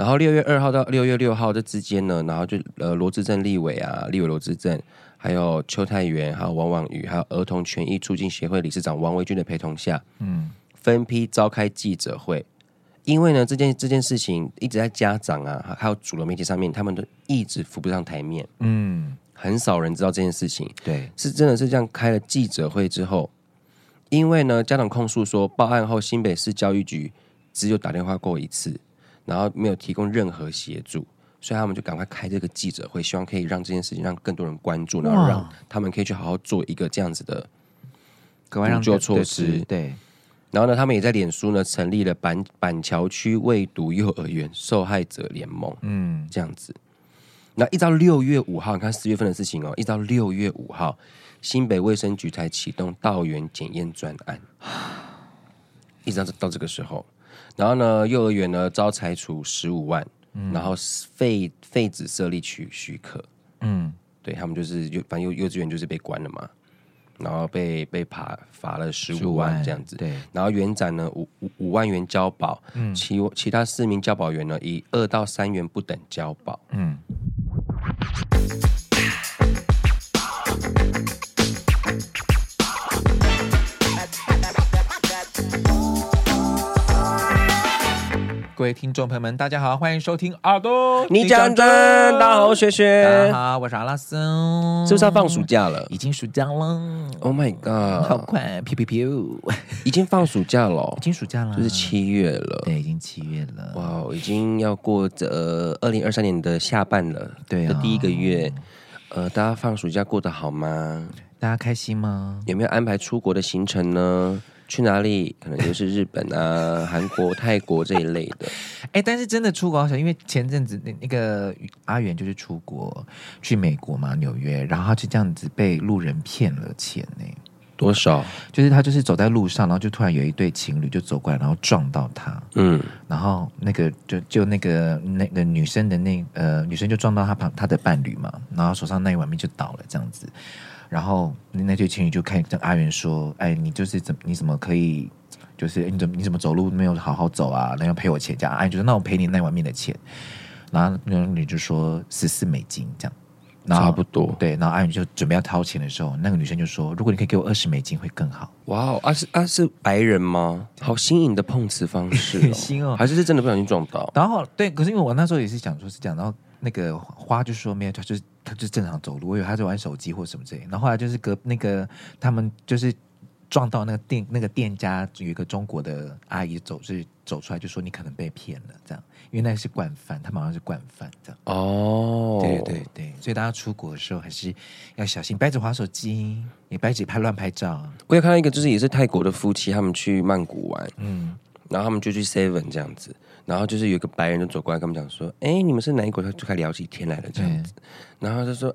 然后六月二号到六月六号这之间呢，然后就呃罗志正立委啊，立委罗志正，还有邱泰源，还有王婉瑜，还有儿童权益促进协会理事长王维军的陪同下，嗯，分批召开记者会。因为呢，这件这件事情一直在家长啊，还有主流媒体上面，他们都一直浮不上台面。嗯，很少人知道这件事情。对，是真的是这样开了记者会之后，因为呢，家长控诉说报案后新北市教育局只有打电话过一次，然后没有提供任何协助，所以他们就赶快开这个记者会，希望可以让这件事情让更多人关注，然后让他们可以去好好做一个这样子的补救措施。对。对然后呢，他们也在脸书呢成立了板板桥区未读幼儿园受害者联盟，嗯，这样子。那一到六月五号，你看四月份的事情哦，一到六月五号，新北卫生局才启动道园检验专案，一直到到这个时候，然后呢，幼儿园呢遭裁处十五万，嗯、然后废废止设立许许可，嗯，对他们就是幼反正幼幼稚园就是被关了嘛。然后被被罚罚了十五万这样子，对。然后园长呢五五五万元交保，嗯，其其他四名教保员呢以二到三元不等交保，嗯。各位听众朋友们，大家好，欢迎收听耳朵你讲真。大家好，学学，大家好，我是阿拉斯，是不是要放暑假了？已经暑假了，Oh my god，好快，飘飘飘，已经放暑假了，已经暑假了，就是七月了，对，已经七月了，哇，wow, 已经要过这二零二三年的下半了，对、哦，的第一个月，呃，大家放暑假过得好吗？大家开心吗？有没有安排出国的行程呢？去哪里？可能就是日本啊、韩国、泰国这一类的。哎、欸，但是真的出国好像，因为前阵子那那个阿元就是出国去美国嘛，纽约，然后他就这样子被路人骗了钱呢。多少？就是他就是走在路上，然后就突然有一对情侣就走过来，然后撞到他。嗯，然后那个就就那个那个女生的那呃女生就撞到他旁他的伴侣嘛，然后手上那一碗面就倒了这样子。然后那对情侣就看跟阿元说：“哎，你就是怎你怎么可以，就是你怎么你怎么走路没有好好走啊？那要赔我钱这样。”阿元就说：“那我赔你那碗面的钱。”然后那个女就说：“十四美金这样。”差不多。对，然后阿元就准备要掏钱的时候，那个女生就说：“如果你可以给我二十美金会更好。”哇哦，啊是啊是白人吗？好新颖的碰瓷方式，哦，新哦，还是是真的不小心撞到？然后对，可是因为我那时候也是想说是这样，然后那个花就说没有，他就是。他就正常走路，我以为他在玩手机或什么之类。然后后来就是隔那个他们就是撞到那个店那个店家有一个中国的阿姨走是走出来就说你可能被骗了这样，因为那是惯犯，他们好像是惯犯这样。哦，对对对，所以大家出国的时候还是要小心，白纸滑手机，也白纸拍乱拍照。我有看到一个就是也是泰国的夫妻，他们去曼谷玩，嗯，然后他们就去 Seven 这样子。然后就是有一个白人就走过来跟他们讲说：“哎，你们是哪一国？”他就开始聊起天来了这样子。然后他就说：“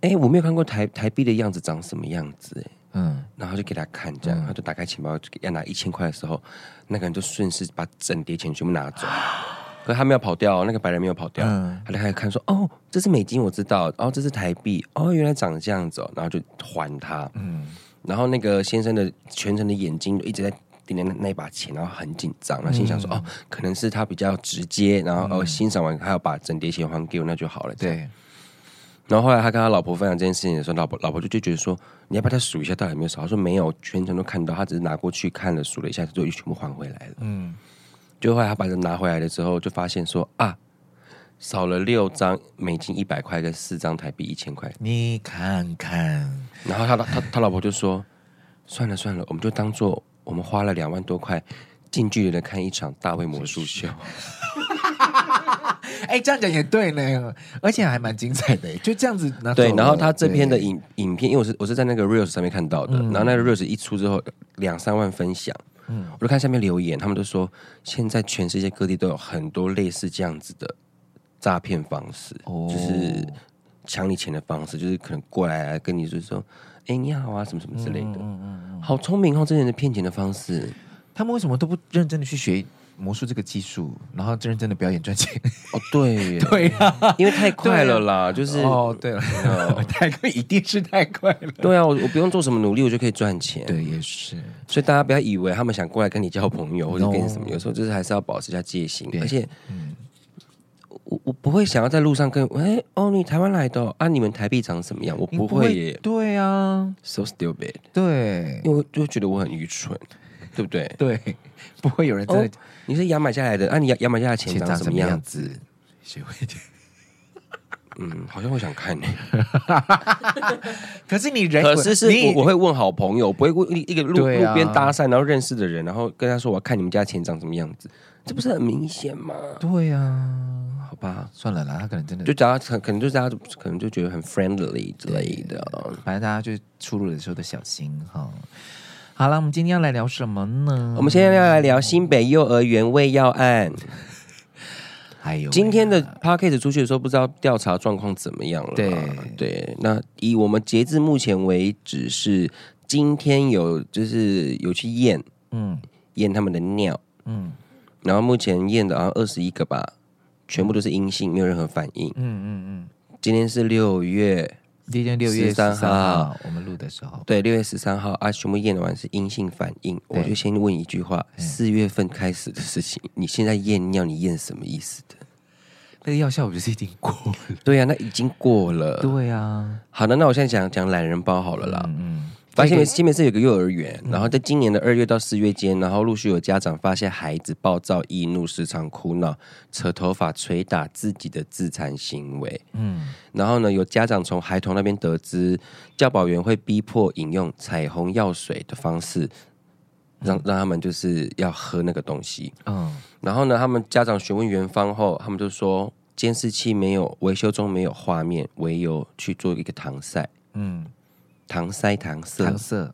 哎，我没有看过台台币的样子长什么样子。”哎，嗯。然后就给他看，这样、嗯、他就打开钱包要拿一千块的时候，那个人就顺势把整叠钱全部拿走。可是他没有跑掉，那个白人没有跑掉，嗯、他就开始看说：“哦，这是美金，我知道。哦，这是台币。哦，原来长这样子哦。”然后就还他。嗯。然后那个先生的全程的眼睛就一直在。那那把钱，然后很紧张，然后心想说：“嗯、哦，可能是他比较直接，然后、嗯、哦欣赏完，还要把整叠钱还给我，那就好了。”对。然后后来他跟他老婆分享这件事情的时候，老婆老婆就就觉得说：“你要不要再数一下，到底有没有少？”他说：“没有，全程都看到，他只是拿过去看了，数了一下，就全部还回来了。”嗯。就后来他把人拿回来的时候，就发现说：“啊，少了六张美金一百块跟四张台币一千块。”你看看。然后他他他老婆就说：“算了算了，我们就当做。”我们花了两万多块，近距离的看一场大卫魔术秀。哎、欸，这样讲也对呢，而且还蛮精彩的。就这样子，对。然后他这篇的影影片，因为我是我是在那个 reels 上面看到的，嗯、然后那个 reels 一出之后，两三万分享。嗯，我就看下面留言，他们都说现在全世界各地都有很多类似这样子的诈骗方式，哦、就是抢你钱的方式，就是可能过来跟你就是说。哎，你好啊，什么什么之类的，嗯嗯嗯，好聪明哦，这些人的骗钱的方式，他们为什么都不认真的去学魔术这个技术，然后认真的表演赚钱？哦，对，对啊，因为太快了啦，就是哦，对了，太快一定是太快了，对啊，我我不用做什么努力，我就可以赚钱，对，也是，所以大家不要以为他们想过来跟你交朋友或者跟你什么，有时候就是还是要保持一下戒心，而且，嗯，不会想要在路上跟哎哦，你台湾来的、哦、啊？你们台币长什么样？我不会耶。会对啊，so stupid。对，因为就觉得我很愚蠢，对不对？对，不会有人真的。哦、你是牙买加来的啊？你牙牙买加的钱长什么样子？谁会？嗯，好像会想看呢。可是你人，可是是我我会问好朋友，不会问一一个路、啊、路边搭讪然后认识的人，然后跟他说我要看你们家钱长什么样子，这不是很明显吗？对呀、啊，好吧，算了啦，他可能真的就大家可能就大家可能就觉得很 friendly 之类的，反正大家就出入的时候都小心哈。好了，我们今天要来聊什么呢？我们现在要来聊新北幼儿园喂药案。还有今天的 Podcast 出去的时候，不知道调查状况怎么样了。对对，那以我们截至目前为止是今天有就是有去验，嗯，验他们的尿，嗯，然后目前验的好像二十一个吧，全部都是阴性，没有任何反应。嗯嗯嗯，今天是六月。今天六月十三号，我们录的时候，对，六月十三号啊，全部验完是阴性反应。我就先问一句话：四月份开始的事情，你现在验尿，你验什么意思的？那个药效不是已经过了？对呀、啊，那已经过了。对呀、啊。好的，那我现在讲讲懒人包好了啦。嗯。嗯发现新北市有个幼儿园，然后在今年的二月到四月间，然后陆续有家长发现孩子暴躁易怒、时常哭闹、扯头发、捶打自己的自残行为。嗯，然后呢，有家长从孩童那边得知，教保员会逼迫饮用彩虹药水的方式，让让他们就是要喝那个东西。嗯，然后呢，他们家长询问园方后，他们就说监视器没有维修中没有画面为由去做一个搪塞。嗯。搪塞搪塞，搪塞，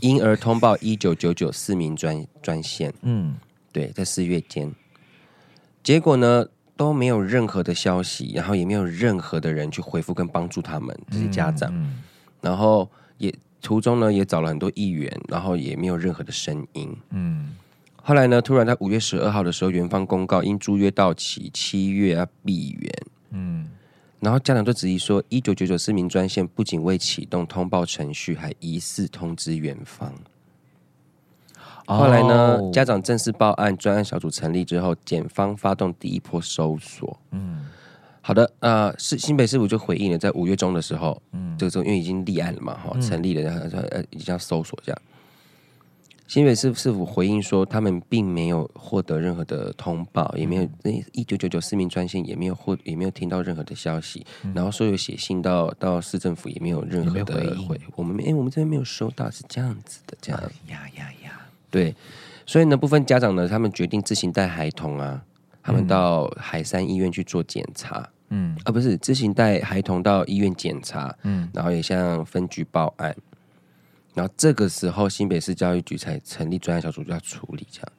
因而通报一九九九市民专专线。嗯，对，在四月间，结果呢都没有任何的消息，然后也没有任何的人去回复跟帮助他们这些家长。嗯嗯、然后也途中呢也找了很多议员，然后也没有任何的声音。嗯，后来呢，突然在五月十二号的时候，园方公告因租约到期，七月要闭园。嗯。然后家长就质疑说，一九九九市民专线不仅未启动通报程序，还疑似通知园方。后来呢，家长正式报案，专案小组成立之后，检方发动第一波搜索。嗯，好的，呃，是新北市府就回应了，在五月中的时候，嗯，这个时候因为已经立案了嘛，哈，成立了，然后呃，已经要搜索这样。新北市市府回应说，他们并没有获得任何的通报，也没有那一九九九市民专线也没有获，也没有听到任何的消息。嗯、然后说有写信到到市政府，也没有任何的回。回我们哎，我们这边没有收到，是这样子的，这样。呀呀呀！对，所以呢，部分家长呢，他们决定自行带孩童啊，他们到海山医院去做检查。嗯，啊，不是自行带孩童到医院检查。嗯，然后也向分局报案。然后这个时候，新北市教育局才成立专案小组，就要处理这样，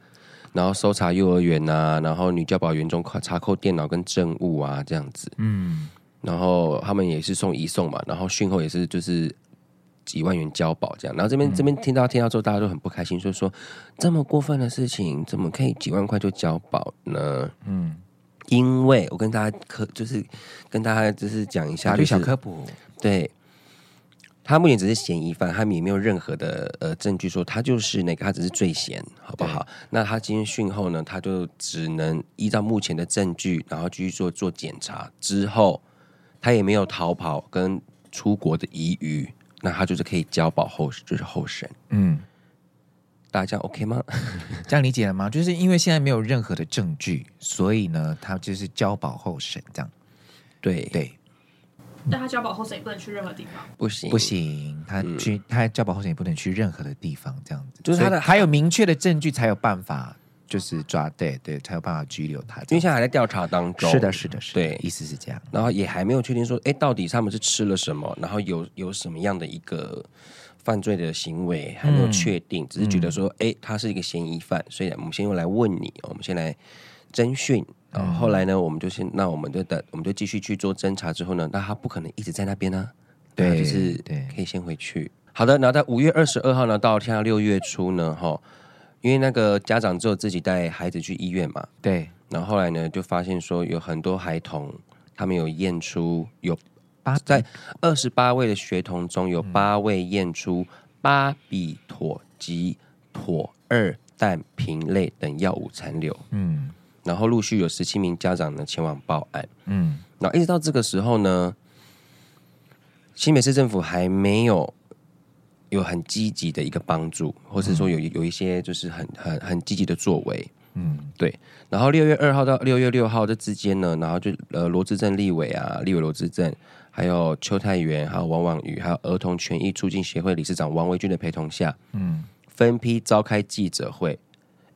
然后搜查幼儿园呐、啊，然后女教保员中查扣电脑跟证物啊，这样子。嗯，然后他们也是送移送嘛，然后讯后也是就是几万元交保这样。然后这边、嗯、这边听到听到之后，大家都很不开心，就说这么过分的事情，怎么可以几万块就交保呢？嗯，因为我跟大家科就是跟大家就是讲一下，就小科普，对。他目前只是嫌疑犯，他们也没有任何的呃证据说他就是那个，他只是罪嫌，好不好？那他今天讯后呢，他就只能依照目前的证据，然后继续做做检查。之后他也没有逃跑跟出国的疑虑，那他就是可以交保候就是候审。嗯，大家 OK 吗？这样理解了吗？就是因为现在没有任何的证据，所以呢，他就是交保候审这样。对对。但他交保候审也不能去任何地方，不行。不行，他去、嗯、他交保候审也不能去任何的地方，这样子。就是他的还有明确的证据才有办法，就是抓对对才有办法拘留他，因为现在还在调查当中。是的，是的，是的，对，意思是这样，然后也还没有确定说，哎，到底他们是吃了什么，然后有有什么样的一个犯罪的行为还没有确定，嗯、只是觉得说，哎，他是一个嫌疑犯，所以我们先用来问你，我们先来侦讯。然后后来呢，我们就先，那我们就等，我们就继续去做侦查。之后呢，那他不可能一直在那边呢、啊，对，就是可以先回去。好的，然后在五月二十二号呢，到现在六月初呢，哈，因为那个家长只有自己带孩子去医院嘛，对。然后后来呢，就发现说有很多孩童，他们有验出有八在二十八位的学童中有八位验出巴比妥及妥二氮平类等药物残留，嗯。然后陆续有十七名家长呢前往报案。嗯，然后一直到这个时候呢，新北市政府还没有有很积极的一个帮助，或是说有有一些就是很很很积极的作为。嗯，对。然后六月二号到六月六号这之间呢，然后就呃罗志正立委啊，立委罗志正，还有邱泰源，还有王婉瑜，还有儿童权益促进协会理事长王维军的陪同下，嗯，分批召开记者会。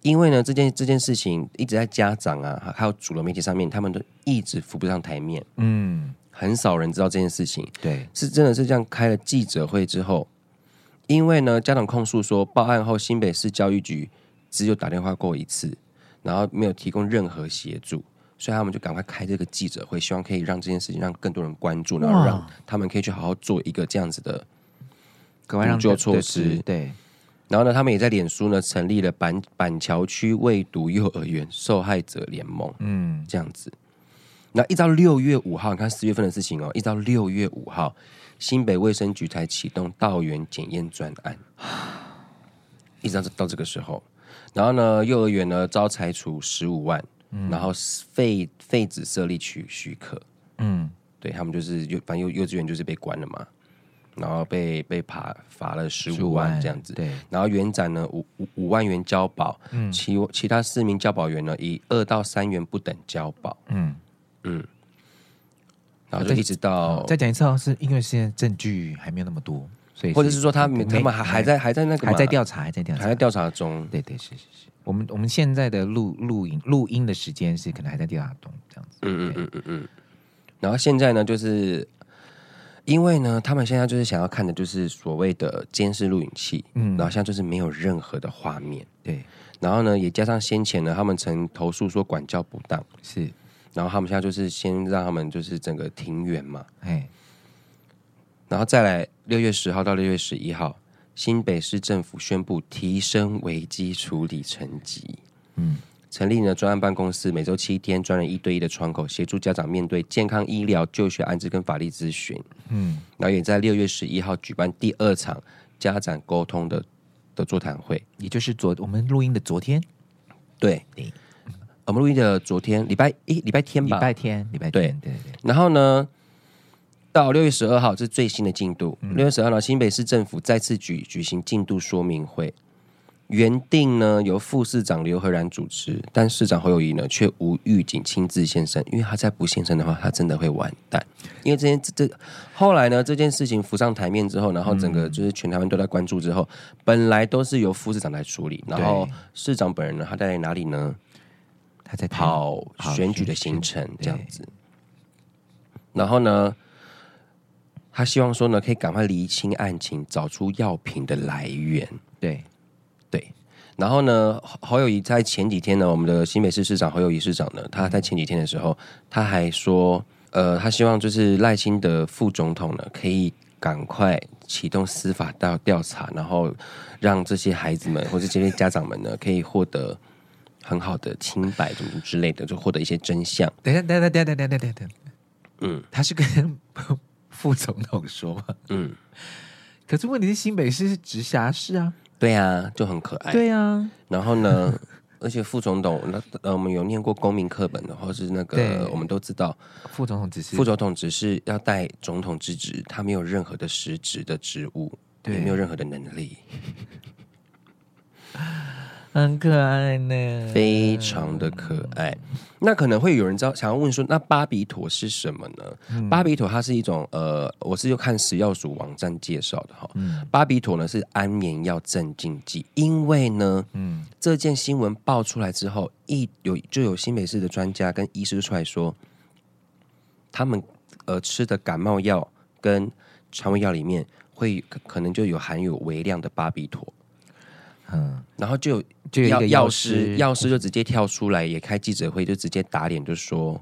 因为呢，这件这件事情一直在家长啊，还有主流媒体上面，他们都一直浮不上台面。嗯，很少人知道这件事情。对，是真的是这样开了记者会之后，因为呢，家长控诉说，报案后新北市教育局只有打电话过一次。然后没有提供任何协助，所以他们就赶快开这个记者会，希望可以让这件事情让更多人关注，然后让他们可以去好好做一个这样子的补救措施。对，然后呢，他们也在脸书呢成立了板板桥区未读幼儿园受害者联盟，嗯，这样子。那一到六月五号，你看四月份的事情哦，一到六月五号，新北卫生局才启动道园检验专案，一直到到这个时候。然后呢，幼儿园呢遭裁处十五万，嗯、然后废废止设立许许可，嗯，对他们就是幼反正幼幼稚园就是被关了嘛，然后被被罚罚了十五万这样子，对，然后园长呢五五五万元交保，嗯，其其他四名交保员呢以二到三元不等交保，嗯。嗯，然后就一直到再讲一次哦，是因为现在证据还没有那么多。或者是说他们他们还还在还在那个还在调查还在调查。还在调查中，对对是是是，我们我们现在的录录音录音的时间是可能还在调查中这样子，嗯嗯嗯嗯嗯。然后现在呢，就是因为呢，他们现在就是想要看的就是所谓的监视录影器，嗯，然后现在就是没有任何的画面，对。然后呢，也加上先前呢，他们曾投诉说管教不当，是。然后他们现在就是先让他们就是整个停园嘛，哎。然后再来六月十号到六月十一号，新北市政府宣布提升危机处理层级，嗯，成立了专案办公室，每周七天专人一对一的窗口，协助家长面对健康、医疗、就学安置跟法律咨询，嗯，然后也在六月十一号举办第二场家长沟通的的座谈会，也就是昨我们录音的昨天，对，对。我们录音的昨天礼拜一礼拜天吧，礼拜天礼拜天，对。对对，然后呢？到六月十二号，这是最新的进度。六月十二号，新北市政府再次举举行进度说明会，原定呢由副市长刘和然主持，但市长侯友谊呢却无预警亲自现身，因为他再不现身的话，他真的会完蛋。因为这件这后来呢，这件事情浮上台面之后，然后整个就是全台湾都在关注之后，本来都是由副市长来处理，然后市长本人呢，他在哪里呢？他在跑选举的行程这样子，然后呢？他希望说呢，可以赶快厘清案情，找出药品的来源。对，对。然后呢，侯友谊在前几天呢，我们的新北市市长侯友谊市长呢，他在前几天的时候，他还说，呃，他希望就是赖清德副总统呢，可以赶快启动司法调调查，然后让这些孩子们或者这些家长们呢，可以获得很好的清白，什么之类的，就获得一些真相。等下，等下，等下，等下，等下，等下，嗯，他是跟。副总统说：“嗯，可是问题是新北市是直辖市啊，对啊，就很可爱，对啊。然后呢，而且副总统，那呃，我们有念过公民课本的，或是那个，我们都知道，副总统只是副总统只是要带总统之职，他没有任何的实职的职务，对，也没有任何的能力。”很可爱呢，非常的可爱。那可能会有人知道，想要问说，那巴比妥是什么呢？嗯、巴比妥它是一种呃，我是就看食药署网站介绍的哈。嗯、巴比妥呢是安眠药镇静剂，因为呢，嗯，这件新闻爆出来之后，一有就有新北市的专家跟医师出来说，他们呃吃的感冒药跟肠胃药里面会可能就有含有微量的巴比妥。嗯，然后就就有一个药师，药师就直接跳出来，也开记者会，就直接打脸，就说：“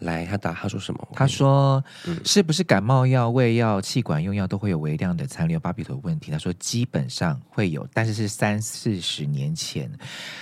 来，他打他说什么？他说，嗯、是不是感冒药、胃药、气管用药都会有微量的残留巴比妥问题？他说基本上会有，但是是三四十年前。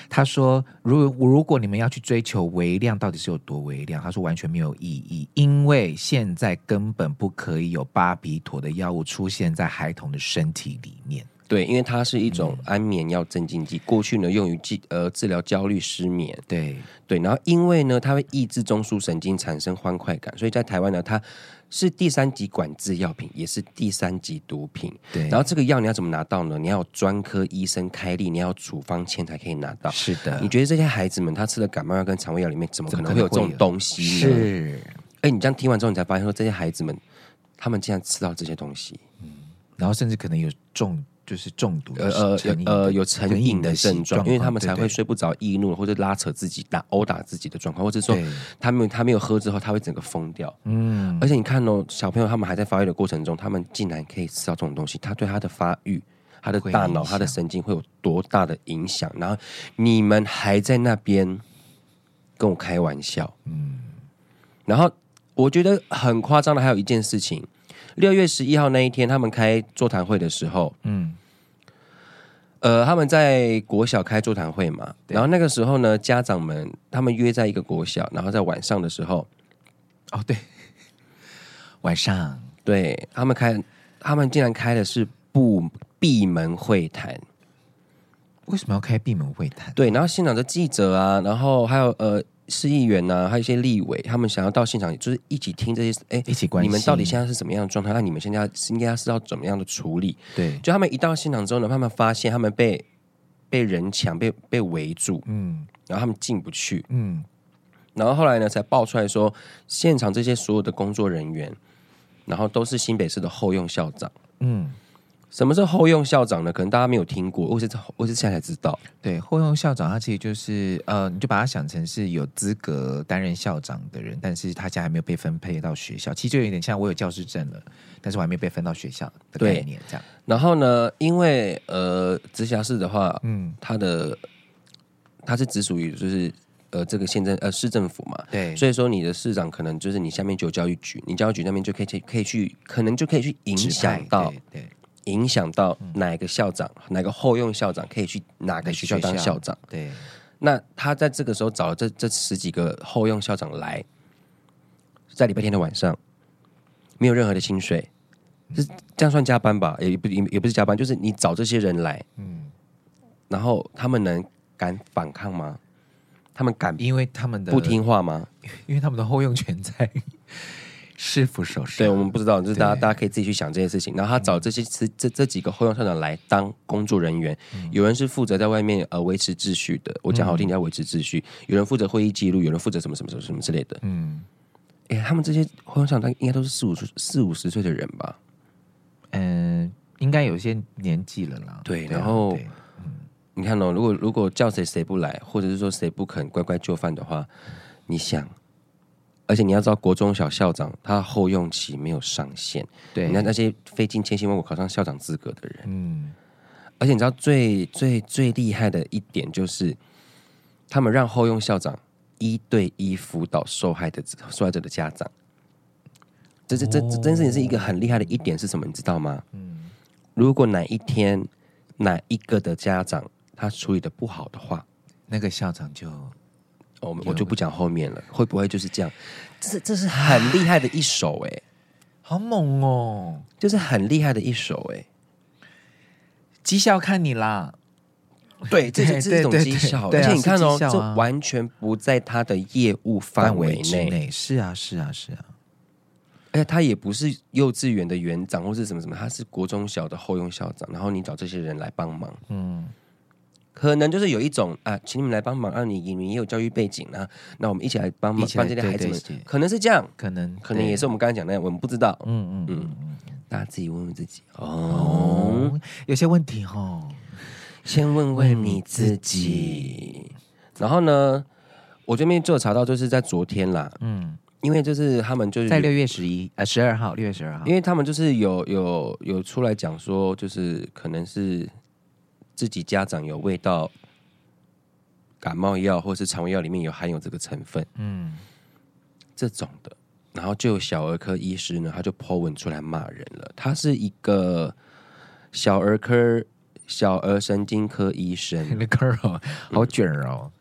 他说，如如果你们要去追求微量到底是有多微量，他说完全没有意义，因为现在根本不可以有巴比妥的药物出现在孩童的身体里面。”对，因为它是一种安眠药镇静剂，嗯、过去呢用于治呃治疗焦虑失眠。对对，然后因为呢它会抑制中枢神经产生欢快感，所以在台湾呢它是第三级管制药品，也是第三级毒品。对，然后这个药你要怎么拿到呢？你要有专科医生开立，你要处方签才可以拿到。是的，你觉得这些孩子们他吃的感冒药跟肠胃药里面怎么可能会有这种东西呢？是，哎，你这样听完之后，你才发现说这些孩子们他们竟然吃到这些东西，嗯，然后甚至可能有重。就是中毒，呃呃呃，有成瘾的症状，因为他们才会睡不着、易怒或者拉扯自己、打殴打自己的状况，或者说他没有他没有喝之后，他会整个疯掉。嗯，而且你看哦，小朋友他们还在发育的过程中，他们竟然可以吃到这种东西，他对他的发育、他的大脑、他的神经会有多大的影响？然后你们还在那边跟我开玩笑，嗯，然后我觉得很夸张的还有一件事情，六月十一号那一天他们开座谈会的时候，嗯。呃，他们在国小开座谈会嘛，然后那个时候呢，家长们他们约在一个国小，然后在晚上的时候，哦，对，晚上，对他们开，他们竟然开的是不闭门会谈，为什么要开闭门会谈？对，然后现场的记者啊，然后还有呃。市议员呐、啊，还有一些立委，他们想要到现场，就是一起听这些，哎，一起关心你们到底现在是什么样的状态？那你们现在应该是要怎么样的处理？对，就他们一到现场之后呢，他们发现他们被被人墙被被围住，嗯，然后他们进不去，嗯，然后后来呢，才爆出来说，现场这些所有的工作人员，然后都是新北市的后用校长，嗯。什么是后用校长呢？可能大家没有听过，我是我是现在才知道。对，后用校长他其实就是呃，你就把他想成是有资格担任校长的人，但是他家还没有被分配到学校，其实就有点像我有教师证了，但是我还没被分到学校的概念这样。然后呢，因为呃，直辖市的话，嗯，他的他是只属于就是呃这个县政呃市政府嘛，对，所以说你的市长可能就是你下面就有教育局，你教育局那边就可以去可以去可能就可以去影响到对。对影响到哪个校长，嗯、哪个后用校长可以去哪个学校当校长？对，那他在这个时候找了这这十几个后用校长来，在礼拜天的晚上，没有任何的薪水，是这样算加班吧？也不也也不是加班，就是你找这些人来，嗯，然后他们能敢反抗吗？他们敢？因为他们的不听话吗？因为他们的后用权在。师傅手上，对，我们不知道，就是大家大家可以自己去想这些事情。然后他找这些这这这几个后用校长来当工作人员，嗯、有人是负责在外面呃维持秩序的，我讲好听点叫维持秩序；有人负责会议记录，有人负责什么什么什么什么之类的。嗯，哎，他们这些后用校长应该都是四五四五十岁的人吧？嗯，应该有些年纪了啦。对，然后嗯，你看哦，如果如果叫谁谁不来，或者是说谁不肯乖乖就范的话，你想。而且你要知道，国中小校长他后用期没有上限。对，你看那些费尽千辛万苦考上校长资格的人，嗯，而且你知道最最最厉害的一点就是，他们让后用校长一对一辅导受害的受害者的家长。这这这这真是也是一个很厉害的一点是什么？你知道吗？嗯，如果哪一天哪一个的家长他处理的不好的话，那个校长就。我我就不讲后面了，会不会就是这样？这是这是很厉害的一手哎，好猛哦！就是很厉害的一手哎，绩效看你啦。对，这是这是一种绩效，而且你看哦，这完全不在他的业务范围内。是啊，是啊，是啊。而且他也不是幼稚园的园长或是什么什么，他是国中小的后用校长。然后你找这些人来帮忙，嗯。可能就是有一种啊，请你们来帮忙啊，你你们也有教育背景啊，那我们一起来帮忙帮这些孩子们，可能是这样，可能可能也是我们刚才讲的那样，我们不知道，嗯嗯嗯，大家自己问问自己。哦，哦，有些问题哦，先问问你自己。然后呢，我这边就有查到，就是在昨天啦，嗯，因为就是他们就是在六月十一呃十二号，六月十二号，因为他们就是有有有出来讲说，就是可能是。自己家长有喂到感冒药或是肠胃药里面有含有这个成分，嗯，这种的，然后就有小儿科医师呢，他就 po 文出来骂人了。他是一个小儿科、小儿神经科医生，那个哦，好卷哦。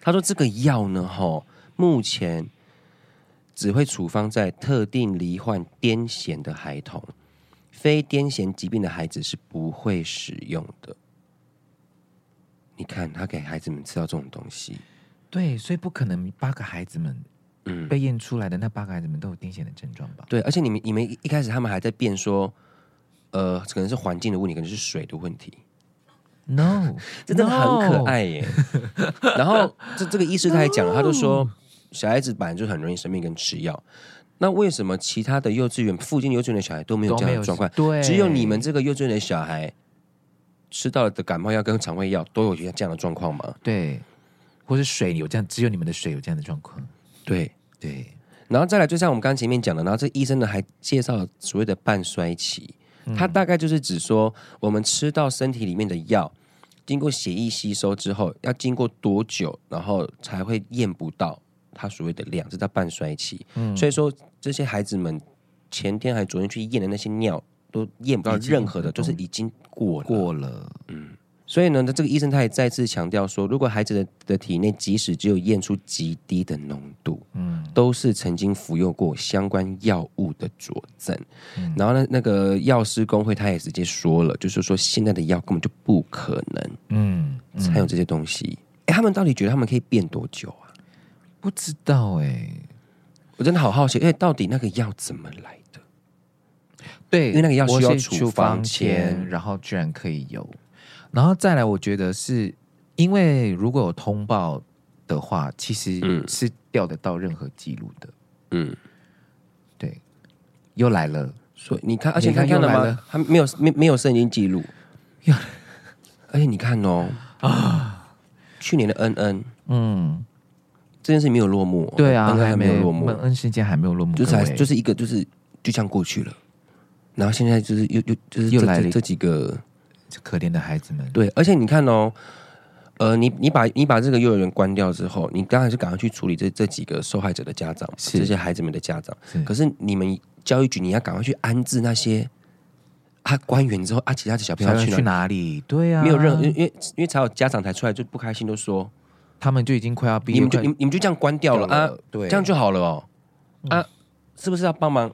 他说这个药呢，哈，目前只会处方在特定罹患癫痫的孩童。非癫痫疾病的孩子是不会使用的。你看，他给孩子们吃到这种东西，对，所以不可能八个孩子们，嗯，被验出来的那八个孩子们都有癫痫的症状吧？对，而且你们你们一开始他们还在辩说，呃，可能是环境的问题，可能是水的问题。No，这真的很可爱耶。然后这这个医师他还讲了，他就说小孩子本来就很容易生病跟吃药，那为什么其他的幼稚园附近幼稚园的小孩都没有这样的状况？对，只有你们这个幼稚园的小孩吃到的感冒药跟肠胃药都有这样的状况吗？对，或是水有这样，只有你们的水有这样的状况。对对，然后再来，就像我们刚刚前面讲的，然后这医生呢还介绍了所谓的半衰期。它大概就是指说，我们吃到身体里面的药，经过血液吸收之后，要经过多久，然后才会验不到它所谓的量，这叫半衰期。嗯，所以说这些孩子们前天还昨天去验的那些尿，都验不到任何的，就是已经过了。过了，嗯。所以呢，这个医生他也再次强调说，如果孩子的的体内即使只有验出极低的浓度，嗯，都是曾经服用过相关药物的佐证。嗯、然后呢，那个药师工会他也直接说了，就是说现在的药根本就不可能，嗯，才有这些东西。哎、嗯，他们到底觉得他们可以变多久啊？不知道哎、欸，我真的好好奇，哎，到底那个药怎么来的？对，因为那个药需要处方签，然后居然可以有。然后再来，我觉得是因为如果有通报的话，其实是调得到任何记录的。嗯，对，又来了，所以你看，而且你看，看到吗？他没有没没有声音记录。而且你看哦，啊，去年的恩恩，嗯，这件事没有落幕。对啊，恩恩还没有落幕，恩恩事件还没有落幕，就是就是一个就是就这样过去了。然后现在就是又又就是又来了这几个。可怜的孩子们，对，而且你看哦，呃，你你把你把这个幼儿园关掉之后，你当然是赶快去处理这这几个受害者的家长，是这些孩子们的家长。是可是你们教育局，你要赶快去安置那些啊官员之后啊，其他的小朋友去去哪里？对呀、啊，没有任何，因为因为才有家长才出来就不开心，都说他们就已经快要毕业，你们就你们你们就这样关掉了，啊？对，这样就好了哦。啊，嗯、是不是要帮忙？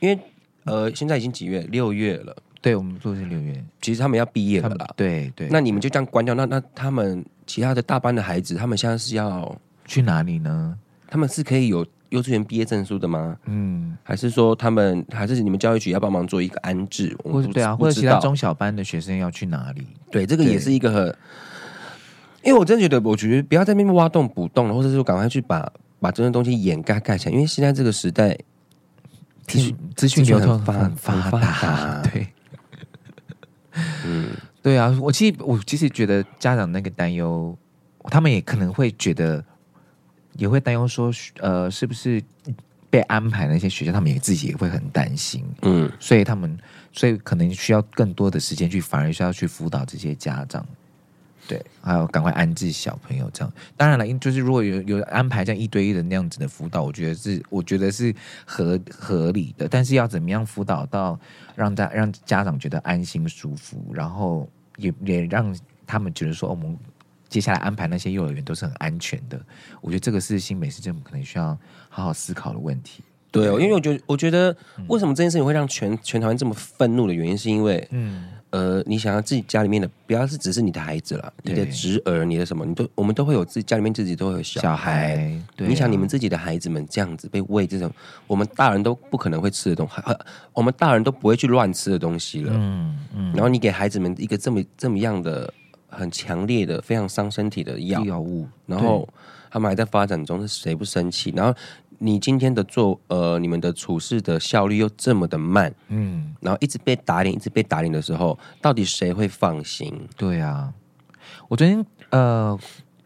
因为呃，现在已经几月？六月了。对，我们做的是六月，其实他们要毕业了啦。对对，那你们就这样关掉，那那他们其他的大班的孩子，他们现在是要去哪里呢？他们是可以有幼稚园毕业证书的吗？嗯，还是说他们还是你们教育局要帮忙做一个安置？或者对啊，或者其他中小班的学生要去哪里？对，这个也是一个很，因为我真的觉得，我觉得不要在那边挖洞补洞了，或者说赶快去把把这些东西掩盖盖起来，因为现在这个时代，资讯资讯流通很发达，对。嗯，对啊，我其实我其实觉得家长那个担忧，他们也可能会觉得，也会担忧说，呃，是不是被安排那些学校，他们也自己也会很担心，嗯，所以他们所以可能需要更多的时间去，反而需要去辅导这些家长。对，还有赶快安置小朋友这样。当然了，就是如果有有安排这样一对一的那样子的辅导，我觉得是我觉得是合合理的。但是要怎么样辅导到让家让家长觉得安心舒服，然后也也让他们觉得说，哦，我们接下来安排那些幼儿园都是很安全的。我觉得这个是新北市政府可能需要好好思考的问题。对哦，因为我觉得我觉得为什么这件事情会让全全台湾这么愤怒的原因，是因为嗯。呃，你想要自己家里面的，不要是只是你的孩子了，你的侄儿，你的什么，你都我们都会有自己家里面自己都会有小孩。小孩对啊，你想你们自己的孩子们这样子被喂这种，我们大人都不可能会吃的东西，我们大人都不会去乱吃的东西了。嗯嗯。然后你给孩子们一个这么这么样的很强烈的、非常伤身体的药药物，然后他们还在发展中，是谁不生气？然后。你今天的做呃，你们的处事的效率又这么的慢，嗯，然后一直被打脸，一直被打脸的时候，到底谁会放心？对啊，我昨天呃，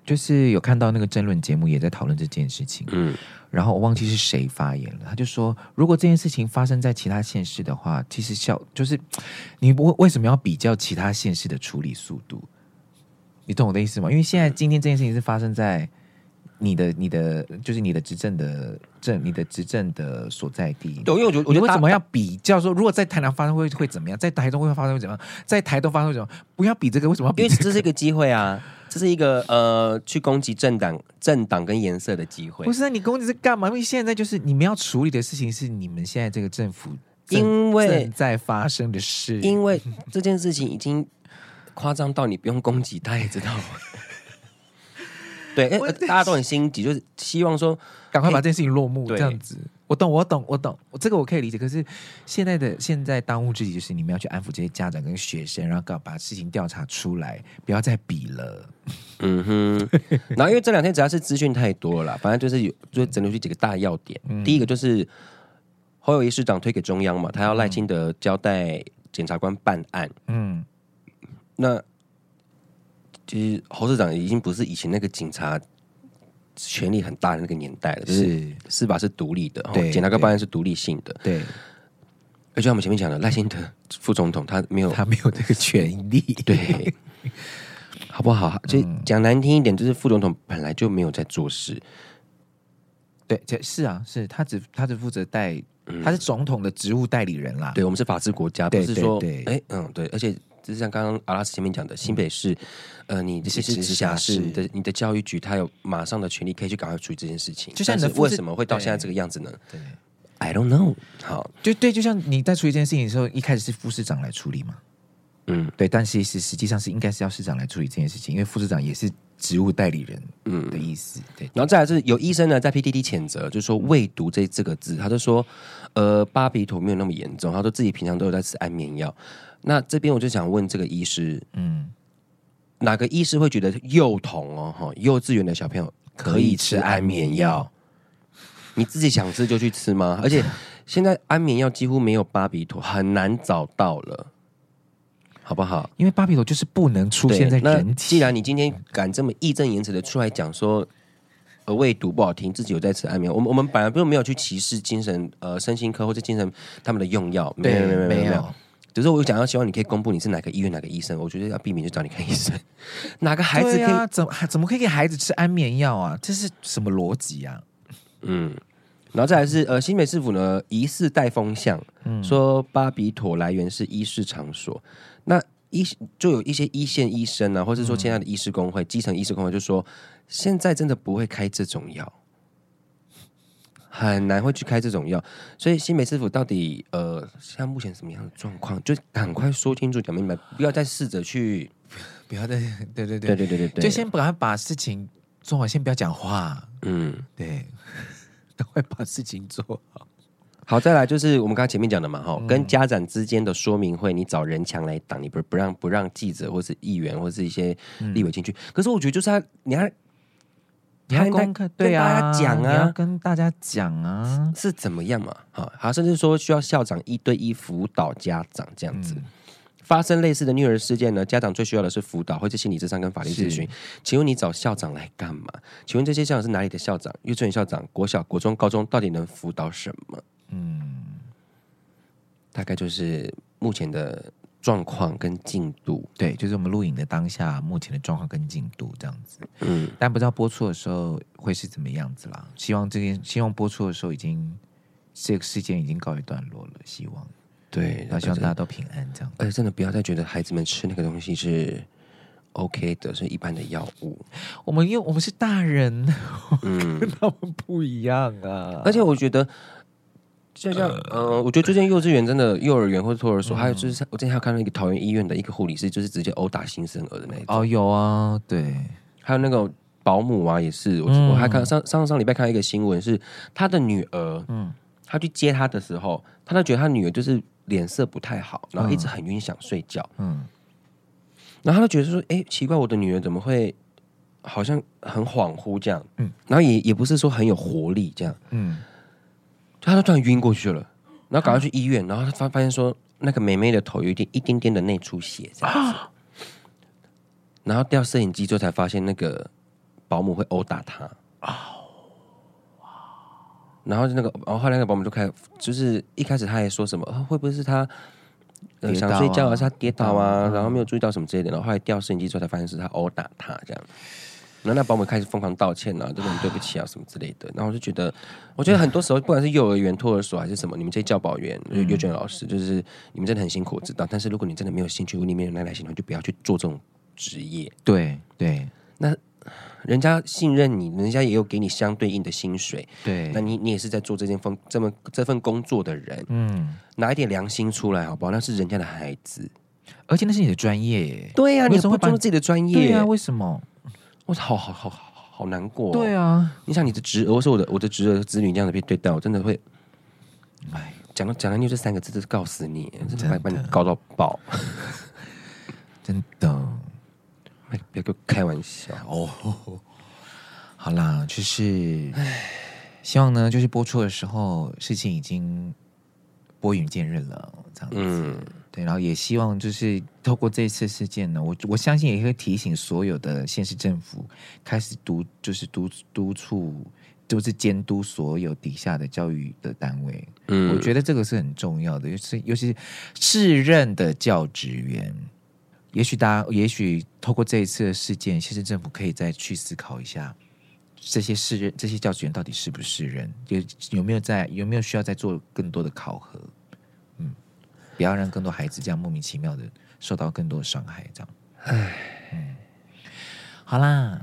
就是有看到那个争论节目也在讨论这件事情，嗯，然后我忘记是谁发言了，他就说，如果这件事情发生在其他县市的话，其实效就是你不会为什么要比较其他县市的处理速度？你懂我的意思吗？因为现在今天这件事情是发生在。你的你的就是你的执政的政，你的执政的所在地。对，因为我觉得，我觉得为什么要比较说，如果在台南发生会会怎么样，在台中会发生会怎么样，在台东发生会怎么样？不要比这个，为什么？因为这是一个机会啊，这是一个呃，去攻击政党、政党跟颜色的机会。不是啊，你攻击是干嘛？因为现在就是你们要处理的事情是你们现在这个政府因为正在发生的事，因为这件事情已经夸张到你不用攻击，他也知道。对，大家都很心急，就是希望说 赶快把这件事情落幕，这样子。我懂，我懂，我懂，我这个我可以理解。可是现在的现在当务之急就是你们要去安抚这些家长跟学生，然后搞把事情调查出来，不要再比了。嗯哼。然后因为这两天主要是资讯太多了啦，反正就是有就整理出几个大要点。嗯、第一个就是侯友宜市长推给中央嘛，他要赖清德交代检察官办案。嗯。那其实侯市长已经不是以前那个警察。权力很大的那个年代了，就是司法是独立的，检察官办案是独立性的。对，而且我们前面讲的赖清德副总统，他没有，他没有这个权利，对，好不好？就讲难听一点，就是副总统本来就没有在做事。对，这是啊，是他只他只负责带，他是总统的职务代理人啦。对，我们是法治国家，不是说，哎，嗯，对，而且。就像刚刚阿拉斯前面讲的，新北市，呃，你这些直辖市，你的你的教育局，他有马上的权利可以去赶快处理这件事情。就像你的为什么会到现在这个样子呢？对，I don't know。好，就对，就像你在处理这件事情的时候，一开始是副市长来处理嘛。嗯，对，但是是实际上是应该是要市长来处理这件事情，因为副市长也是职务代理人，嗯的意思。对，然后再来是有医生呢在 PDD 谴责，就是说未读这这个字，他就说，呃，巴比妥没有那么严重，他说自己平常都有在吃安眠药。那这边我就想问这个医师，嗯，哪个医师会觉得幼童哦，哈，幼稚园的小朋友可以吃安眠药？你自己想吃就去吃吗？而且现在安眠药几乎没有巴比妥，很难找到了，好不好？因为巴比妥就是不能出现在人体。既然你今天敢这么义正言辞的出来讲说，呃，未读不好听，自己有在吃安眠药，我们我们本来并没有去歧视精神呃身心科或者精神他们的用药，没有没有没有只是我讲到希望你可以公布你是哪个医院哪个医生，我觉得要避免就找你看医生。哪个孩子可以、啊、怎么怎么可以给孩子吃安眠药啊？这是什么逻辑啊？嗯，然后再来是呃新北市府呢疑似带风向，嗯、说巴比妥来源是医事场所。那医就有一些一线医生呢、啊，或者说现在的医师工会、嗯、基层医师工会就说，现在真的不会开这种药。很难会去开这种药，所以新北市府到底呃，现在目前什么样的状况？就赶快说清楚、讲明白，不要再试着去，不要再对对对对对对对，就先赶快把事情做好，先不要讲话。嗯，对，赶快把事情做好。好，再来就是我们刚刚前面讲的嘛，哈、嗯，跟家长之间的说明会，你找人墙来挡，你不不让不让记者或是议员或是一些立委进去。嗯、可是我觉得就是他，你还。你要公开对啊，讲啊，你要跟大家讲啊，是怎么样嘛？好，好，甚至说需要校长一对一辅导家长这样子。嗯、发生类似的虐儿事件呢，家长最需要的是辅导或者心理咨商跟法律咨询。是请问你找校长来干嘛？请问这些校长是哪里的校长？幼稚园校长、国小、国中、高中到底能辅导什么？嗯，大概就是目前的。状况跟进度，对，就是我们录影的当下目前的状况跟进度这样子。嗯，但不知道播出的时候会是怎么样子啦。希望这件，希望播出的时候已经这个事件已经告一段落了。希望，对，那希望大家都平安这样。而且真的不要再觉得孩子们吃那个东西是 OK 的，是一般的药物。我们因为我们是大人，嗯，跟他们不一样啊。而且我觉得。就像呃，我觉得最近幼稚园真的幼儿园或者托儿所，还有就是我之前还有看到一个桃园医院的一个护理师，就是直接殴打新生儿的那种。哦，有啊，对，还有那个保姆啊，也是，我我还看上上上礼拜看到一个新闻，是他的女儿，嗯，他去接他的时候，他都觉得他女儿就是脸色不太好，然后一直很晕，想睡觉，嗯，然后他就觉得说，哎，奇怪，我的女儿怎么会好像很恍惚这样，嗯，然后也也不是说很有活力这样，嗯。他就突然晕过去了，然后赶快去医院，然后他发发现说，那个妹妹的头有一点一点点的内出血这样子，然后调摄影机之后才发现那个保姆会殴打他，然后那个，然后后来那个保姆就开始，就是一开始他还说什么，会不会是他、呃、想睡觉，还是他跌倒啊，然后没有注意到什么之类的，然后后来调摄影机之后才发现是他殴打他这样。然后那保姆开始疯狂道歉啊，这种对不起啊什么之类的。然后我就觉得，我觉得很多时候，不管是幼儿园、托儿所还是什么，你们这些教保员、幼儿园老师，就是你们真的很辛苦，我知道。但是如果你真的没有兴趣，如果你没有耐心的话，就不要去做这种职业。对对，那人家信任你，人家也有给你相对应的薪水，对，那你你也是在做这件份这么这份工作的人，嗯，拿一点良心出来好不好？那是人家的孩子，而且那是你的专业，对呀、啊，你怎么会尊重自己的专业？对呀、啊，为什么？我好好好好好难过、哦。对啊，你想你的侄儿，我说我的我的侄儿子女这样子被对待，我真的会，哎，讲到讲到你这三个字，就是告死你，真的把你告到爆，真的。别给我开玩笑哦！好啦，就是，希望呢，就是播出的时候，事情已经拨云见日了，这样子。嗯，对，然后也希望就是透过这次事件呢，我我相信也会提醒所有的县市政府开始督，就是督督促，就是监督所有底下的教育的单位。嗯，我觉得这个是很重要的，尤其尤其是适任的教职员。也许大家，也许透过这一次的事件，县市政府可以再去思考一下，这些适任、这些教职员到底是不是人，有有没有在，有没有需要再做更多的考核？嗯，不要让更多孩子这样莫名其妙的受到更多的伤害，这样。唉，嗯，好啦，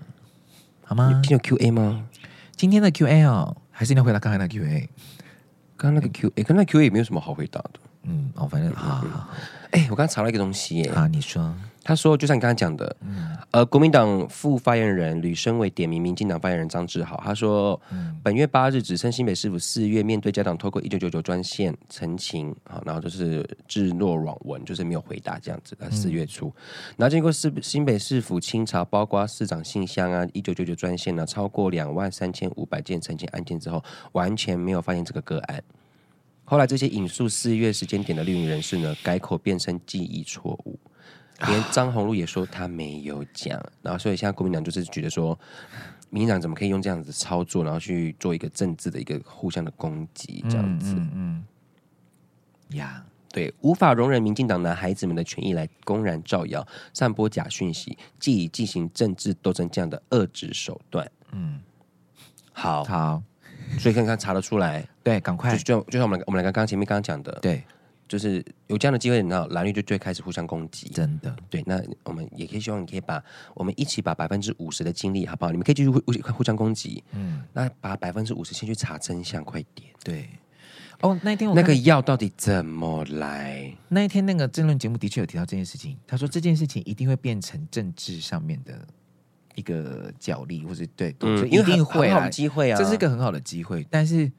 好吗？今天有 Q A 吗？今天的 Q A 哦，还是你要回答刚才那 Q A？刚刚那个 Q A，刚才 Q A 也没有什么好回答的。嗯，哦，反正好好好。哎、欸，我刚查了一个东西，耶。啊，你说，他说，就像你刚才讲的，嗯，呃，国民党副发言人吕生伟点名民进党发言人张志豪，他说，嗯，本月八日只称新北市府四月面对家长透过一九九九专线陈情，好，然后就是置若罔闻，就是没有回答这样子的。四月初，嗯、然后经过市新北市府清查，包括市长信箱啊，一九九九专线呢，超过两万三千五百件陈情案件之后，完全没有发现这个个案。后来这些引述四月时间点的绿营人士呢，改口辩称记忆错误，连张宏禄也说他没有讲，然后所以现在国民党就是觉得说，民进党怎么可以用这样子操作，然后去做一个政治的一个互相的攻击，这样子，嗯呀.对，无法容忍民进党拿孩子们的权益来公然造谣、散播假讯息，即以进行政治斗争这样的遏制手段，嗯，好好。所以刚刚查得出来，对，赶快，就就就像我们我们刚刚前面刚刚讲的，对，就是有这样的机会，然后蓝绿就就会开始互相攻击，真的，对，那我们也可以希望你可以把我们一起把百分之五十的精力，好不好？你们可以继续互互相攻击，嗯，那把百分之五十先去查真相，快点，对。哦，那一天我那个药到底怎么来？那一天那个争论节目的确有提到这件事情，他说这件事情一定会变成政治上面的。一个角力，或者对，嗯、一定会啊，机会啊，这是一个很好的机会。但是啊，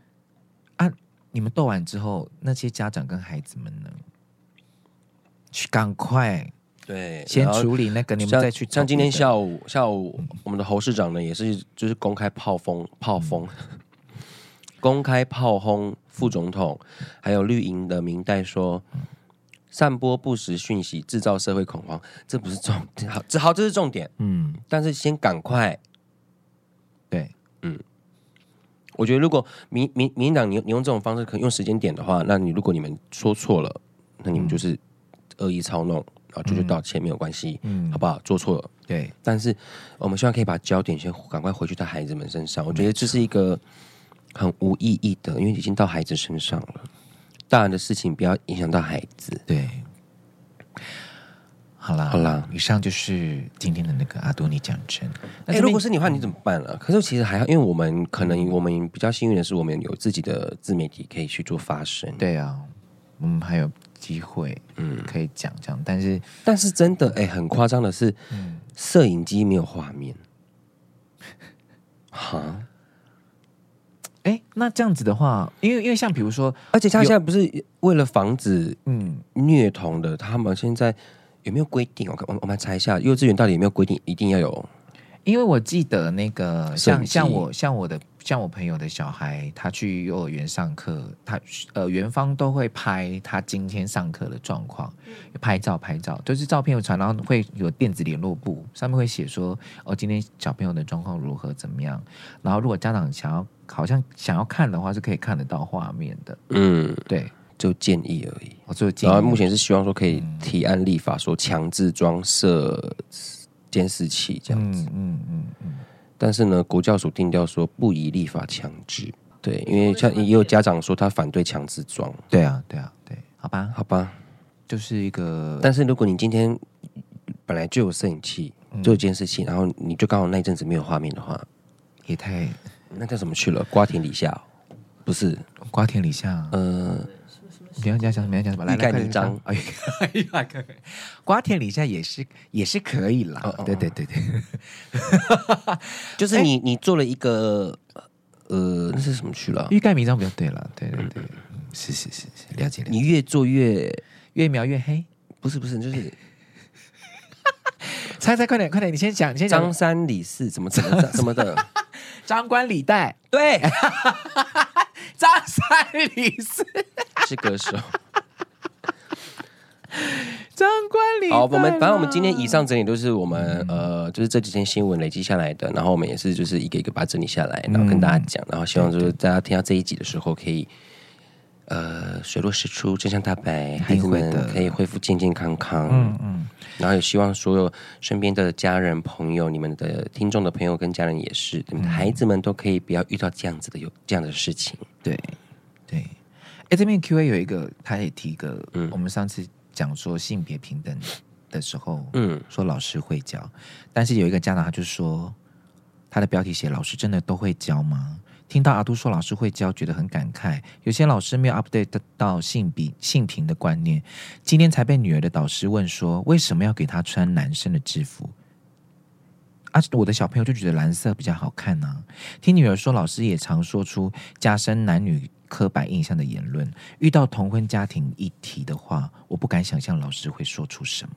你们斗完之后，那些家长跟孩子们呢？去赶快对，先处理那个，你们再去。像今天下午，下午、嗯、我们的侯市长呢，也是就是公开炮轰炮轰，嗯、公开炮轰副总统，还有绿营的明代说。嗯散播不实讯息，制造社会恐慌，这不是重点。好，这好，这是重点。嗯，但是先赶快，对，嗯，我觉得如果民民民进党，你你用这种方式，可能用时间点的话，那你如果你们说错了，那你们就是恶意操弄，然后就就道歉没有关系，嗯，好不好？做错了，对。但是我们希望可以把焦点先赶快回去到孩子们身上。我觉得这是一个很无意义的，因为已经到孩子身上了。大人的事情不要影响到孩子。对，好啦，好啦，以上就是今天的那个阿多尼讲真。哎、欸，如果是你的话，你怎么办啊？可是其实还好，因为我们可能我们比较幸运的是，我们有自己的自媒体可以去做发声。对啊，我们还有机会，嗯，可以讲这样。但是，但是真的，哎、欸，很夸张的是，嗯，摄影机没有画面。哈？哎，那这样子的话，因为因为像比如说，而且他现在不是为了防止嗯虐童的，他们现在有没有规定？我我我们查一下，幼稚园到底有没有规定一定要有？因为我记得那个像像我像我的。像我朋友的小孩，他去幼儿园上课，他呃园方都会拍他今天上课的状况，拍照拍照，就是照片有传，然后会有电子联络簿，上面会写说哦，今天小朋友的状况如何怎么样，然后如果家长想要好像想要看的话，是可以看得到画面的。嗯，对，就建议而已。我就建议，然后目前是希望说可以提案立法，说强制装设监视器这样子。嗯嗯嗯嗯。但是呢，国教署定调说不宜立法强制，对，因为像也有家长说他反对强制装，对啊，对啊，对，好吧，好吧，就是一个。但是如果你今天本来就有摄影器，就有监视器，然后你就刚好那阵子没有画面的话，也太那叫什么去了？瓜田李下，不是瓜田李下，呃，你要讲讲什么？要讲什么？来，欲盖弥彰。哎呀，可以，瓜田李下也是也是可以啦。对对对对，就是你你做了一个呃，那是什么去了？欲盖弥彰比较对了。对对对，是是是是，了解了。你越做越越描越黑。不是不是，就是 猜猜快点快点，你先讲，你先讲。张三李四怎么怎么怎么的？张冠李戴，对，张三李四是歌手。张冠李。好，我们反正我们今天以上整理都是我们、嗯、呃，就是这几天新闻累积下来的，然后我们也是就是一个一个把它整理下来，然后跟大家讲，然后希望就是大家听到这一集的时候可以。呃，水落石出，真相大白，孩子们可以恢复健健康康。嗯嗯，然后也希望所有身边的家人朋友，你们的听众的朋友跟家人也是，你们的孩子们都可以不要遇到这样子的有这样的事情。对对，哎，这边 Q A 有一个，他也提一个，嗯，我们上次讲说性别平等的时候，嗯，说老师会教，但是有一个家长他就说，他的标题写老师真的都会教吗？听到阿都说老师会教，觉得很感慨。有些老师没有 update 到性比性平的观念。今天才被女儿的导师问说，为什么要给她穿男生的制服？啊，我的小朋友就觉得蓝色比较好看呢、啊。听女儿说，老师也常说出加深男女刻板印象的言论。遇到同婚家庭议题的话，我不敢想象老师会说出什么。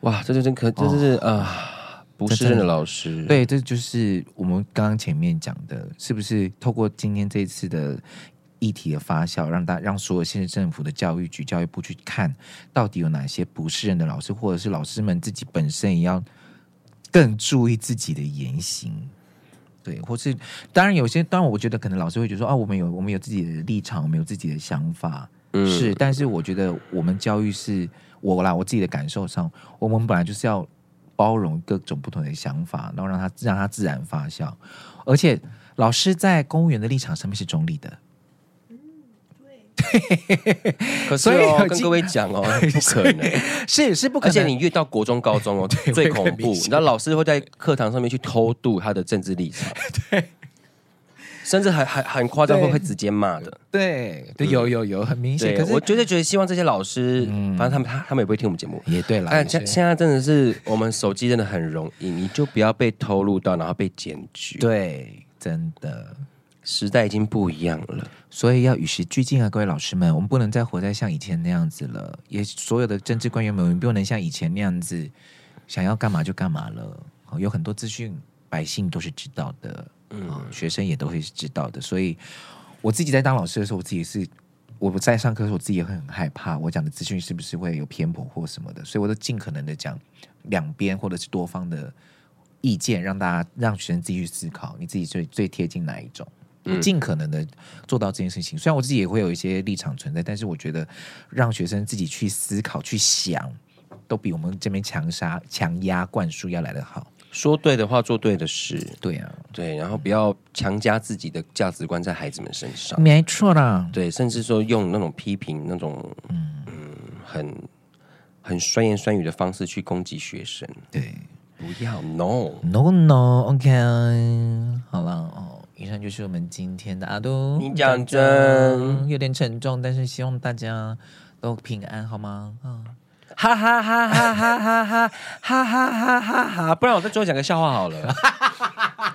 哇，这就真可，这是啊。呃不是任的老师，对，这就是我们刚刚前面讲的，是不是透过今天这一次的议题的发酵，让大让所有现在政府的教育局、教育部去看到底有哪些不是人的老师，或者是老师们自己本身也要更注意自己的言行，对，或是当然有些，当然我觉得可能老师会觉得说啊，我们有我们有自己的立场，我们有自己的想法，嗯，是，但是我觉得我们教育是我啦，我自己的感受上，我们本来就是要。包容各种不同的想法，然后让他让他自然发酵。而且老师在公务员的立场上面是中立的。嗯，对。可是哦，跟各位讲哦，不可能，是是不可能。而且你越到国中、高中哦，最恐怖。你知道老师会在课堂上面去偷渡他的政治立场。对。甚至很很很夸张，会会直接骂的。对对，有有有，很明显。可是我绝对觉得，希望这些老师，反正他们他他们也不会听我们节目。也对了，但，现现在真的是我们手机真的很容易，你就不要被偷录到，然后被检举。对，真的，时代已经不一样了，所以要与时俱进啊，各位老师们，我们不能再活在像以前那样子了。也所有的政治官员们，我们不能像以前那样子，想要干嘛就干嘛了。有很多资讯，百姓都是知道的。嗯，学生也都会知道的，所以我自己在当老师的时候，我自己是我不在上课的时候，我自己也会很害怕，我讲的资讯是不是会有偏颇或什么的，所以我都尽可能的讲两边或者是多方的意见，让大家让学生自己去思考，你自己最最贴近哪一种，尽可能的做到这件事情。虽然我自己也会有一些立场存在，但是我觉得让学生自己去思考、去想，都比我们这边强杀、强压灌输要来得好。说对的话，做对的事，对啊，对，然后不要强加自己的价值观在孩子们身上，没错啦，对，甚至说用那种批评、那种嗯。嗯很很酸言酸语的方式去攻击学生，对，不要，no。No no，OK，好了哦，以上就是我们今天的阿都，你讲真。有点沉重，但是希望大家都平安，好吗？啊。哈哈哈哈哈哈哈哈哈哈哈哈！不然我再最后讲个笑话好了。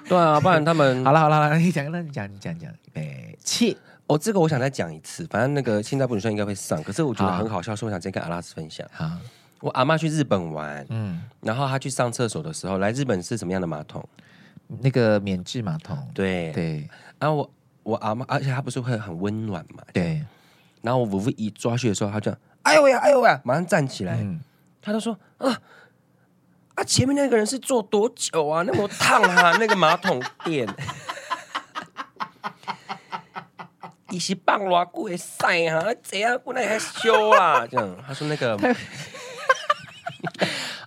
对啊，不然他们好了好了好了，你讲，那你讲你讲讲。哎，气哦，这个我想再讲一次。反正那个现在不女生应该会上，可是我觉得很好笑，所以我想直接跟阿拉斯分享。好，我阿妈去日本玩，嗯，然后她去上厕所的时候，来日本是什么样的马桶？那个免治马桶。对对。然后我我阿妈，而且她不是会很温暖嘛？对。然后我我一抓去的时候，她就。哎呦喂呀，哎呦喂呀，马上站起来。嗯、他就说：“啊啊，前面那个人是坐多久啊？那么烫啊，那个马桶垫，你是放偌久的晒哈，这样不能还修啊？”这样他说：“那个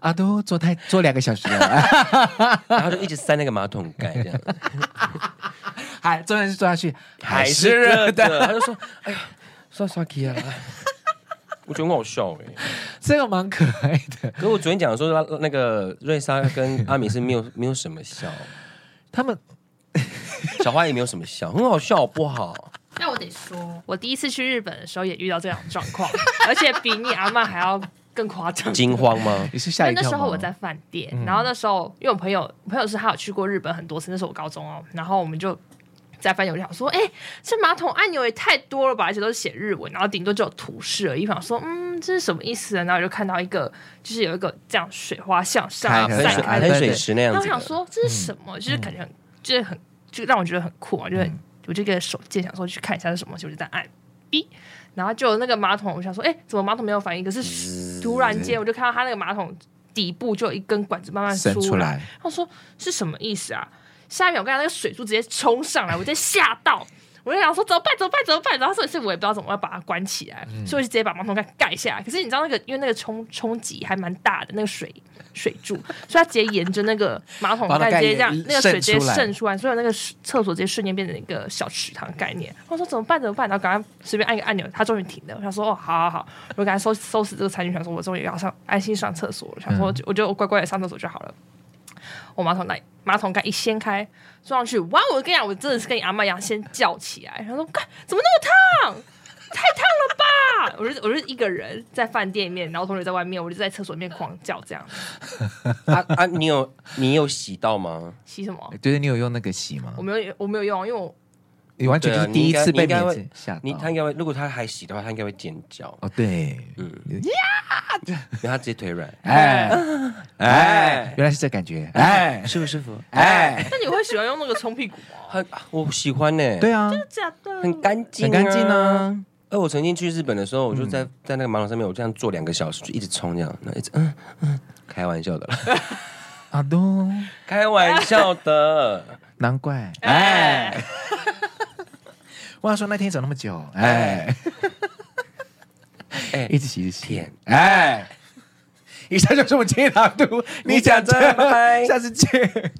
啊，都坐太坐两个小时了，然后就一直塞那个马桶盖，这样，还坐下去坐下去还是热的。他就说：‘哎呀，刷刷机啊。’”我觉得很好笑哎，这个蛮可爱的。可是我昨天讲的时候，那个瑞莎跟阿米是没有 没有什么笑，他们小花也没有什么笑，很好笑好不好？那我得说，我第一次去日本的时候也遇到这样的状况，而且比你阿嬷还要更夸张。惊慌吗？你是吓一跳？那时候我在饭店，嗯、然后那时候因为我朋友，朋友是他有去过日本很多次，那时候我高中哦，然后我们就在饭店，我就想说，哎、欸，这马桶按钮也太多了吧，而且都是写日文，然后顶多只有图示而已。想说，嗯，这是什么意思呢？然后我就看到一个，就是有一个这样水花向上散开的水池那样子。然后我想说，这是什么？嗯、就是感觉很，就是很，就让我觉得很酷啊，就很。嗯我这个手贱，想说去看一下是什么，就在按 B，然后就有那个马桶，我想说，哎，怎么马桶没有反应？可是突然间，我就看到它那个马桶底部就有一根管子慢慢出来，出来我说是什么意思啊？下一秒，我看到那个水柱直接冲上来，我直接吓到。我就想说怎么办？怎么办？怎么办？然后所以是我也不知道怎么要把它关起来，嗯、所以我就直接把马桶盖盖下来。可是你知道那个，因为那个冲冲击还蛮大的，那个水水柱，所以它直接沿着那个马桶盖直接这样，那个水直接渗出来，所以那个厕所直接瞬间变成一个小池塘概念。我说怎么办？怎么办？然后赶快随便按一个按钮，它终于停了。我想说哦，好好好，我赶快收收拾这个餐具，想说我终于要上安心上厕所了。想说我就我就乖乖的上厕所就好了。我马桶盖马桶盖一掀开，坐上去，哇！我跟你讲，我真的是跟你阿妈一样，先叫起来，然后说：“干，怎么那么烫？太烫了吧！”我就我就一个人在饭店里面，然后同学在外面，我就在厕所里面狂叫这样。啊啊！你有你有洗到吗？洗什么？对对，你有用那个洗吗？我没有，我没有用，因为我。你完全就是第一次被妹子吓到，你他应该会，如果他还洗的话，他应该会尖叫。哦，对，嗯。呀，然后他直接腿软，哎 哎，原来是这感觉，哎，舒服舒服？哎，那你会喜欢用那个冲屁股吗？很，我喜欢呢。对啊，真的假的？很干净，很干净呢。哎我曾经去日本的时候，我就在在那个马桶上面，我这样坐两个小时，就一直冲这样，那一直嗯嗯，开玩笑的了，阿东，开玩笑的，难怪，哎。我想说那天走那么久，哎，哎，一直洗一直洗，哎，以上就是我们今天的朗读，你讲真嗨，下次见。